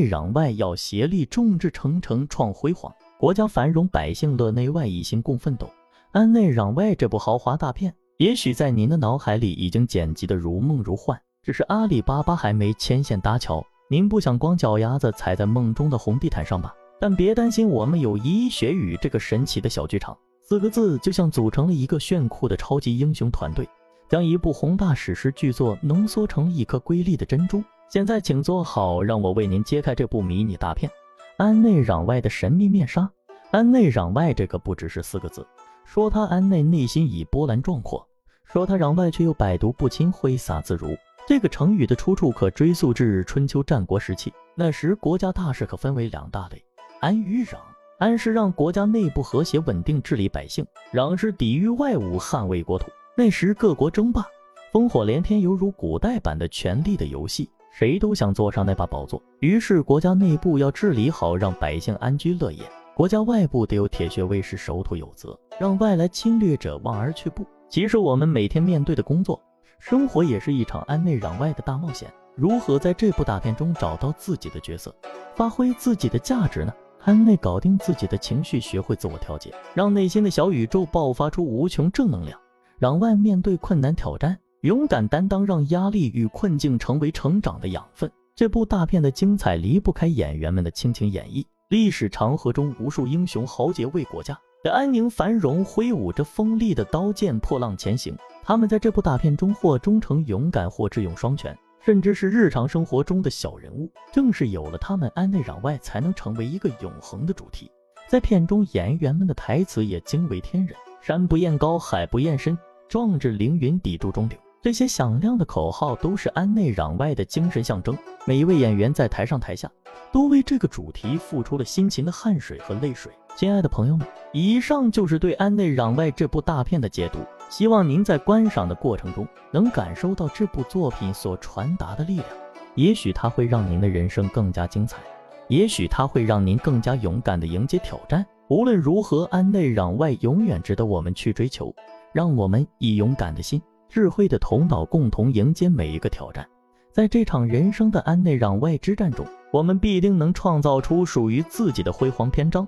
内攘外要协力众志成城创辉煌，国家繁荣百姓乐，内外一心共奋斗。安内攘外这部豪华大片，也许在您的脑海里已经剪辑的如梦如幻，只是阿里巴巴还没牵线搭桥，您不想光脚丫子踩在梦中的红地毯上吧？但别担心，我们有《一学语》这个神奇的小剧场，四个字就像组成了一个炫酷的超级英雄团队，将一部宏大史诗巨作浓缩成一颗瑰丽的珍珠。现在请坐好，让我为您揭开这部迷你大片《安内攘外的神秘面纱》。安内攘外这个不只是四个字，说他安内内心已波澜壮阔，说他攘外却又百毒不侵，挥洒自如。这个成语的出处可追溯至春秋战国时期，那时国家大事可分为两大类：安与攘。安是让国家内部和谐稳定，治理百姓；攘是抵御外侮，捍卫国土。那时各国争霸，烽火连天，犹如古代版的权力的游戏。谁都想坐上那把宝座，于是国家内部要治理好，让百姓安居乐业；国家外部得有铁血卫士守土有责，让外来侵略者望而却步。其实我们每天面对的工作、生活也是一场安内攘外的大冒险。如何在这部大片中找到自己的角色，发挥自己的价值呢？安内搞定自己的情绪，学会自我调节，让内心的小宇宙爆发出无穷正能量；攘外面对困难挑战。勇敢担当，让压力与困境成为成长的养分。这部大片的精彩离不开演员们的倾情演绎。历史长河中，无数英雄豪杰为国家的安宁繁荣挥舞着锋利的刀剑，破浪前行。他们在这部大片中，或忠诚勇敢，或智勇双全，甚至是日常生活中的小人物。正是有了他们，安内攘外才能成为一个永恒的主题。在片中，演员们的台词也惊为天人：“山不厌高，海不厌深，壮志凌云，砥柱中流。”这些响亮的口号都是安内攘外的精神象征。每一位演员在台上台下都为这个主题付出了辛勤的汗水和泪水。亲爱的朋友们，以上就是对《安内攘外》这部大片的解读。希望您在观赏的过程中能感受到这部作品所传达的力量。也许它会让您的人生更加精彩，也许它会让您更加勇敢地迎接挑战。无论如何，《安内攘外》永远值得我们去追求。让我们以勇敢的心。智慧的头脑，共同迎接每一个挑战。在这场人生的安内攘外之战中，我们必定能创造出属于自己的辉煌篇章。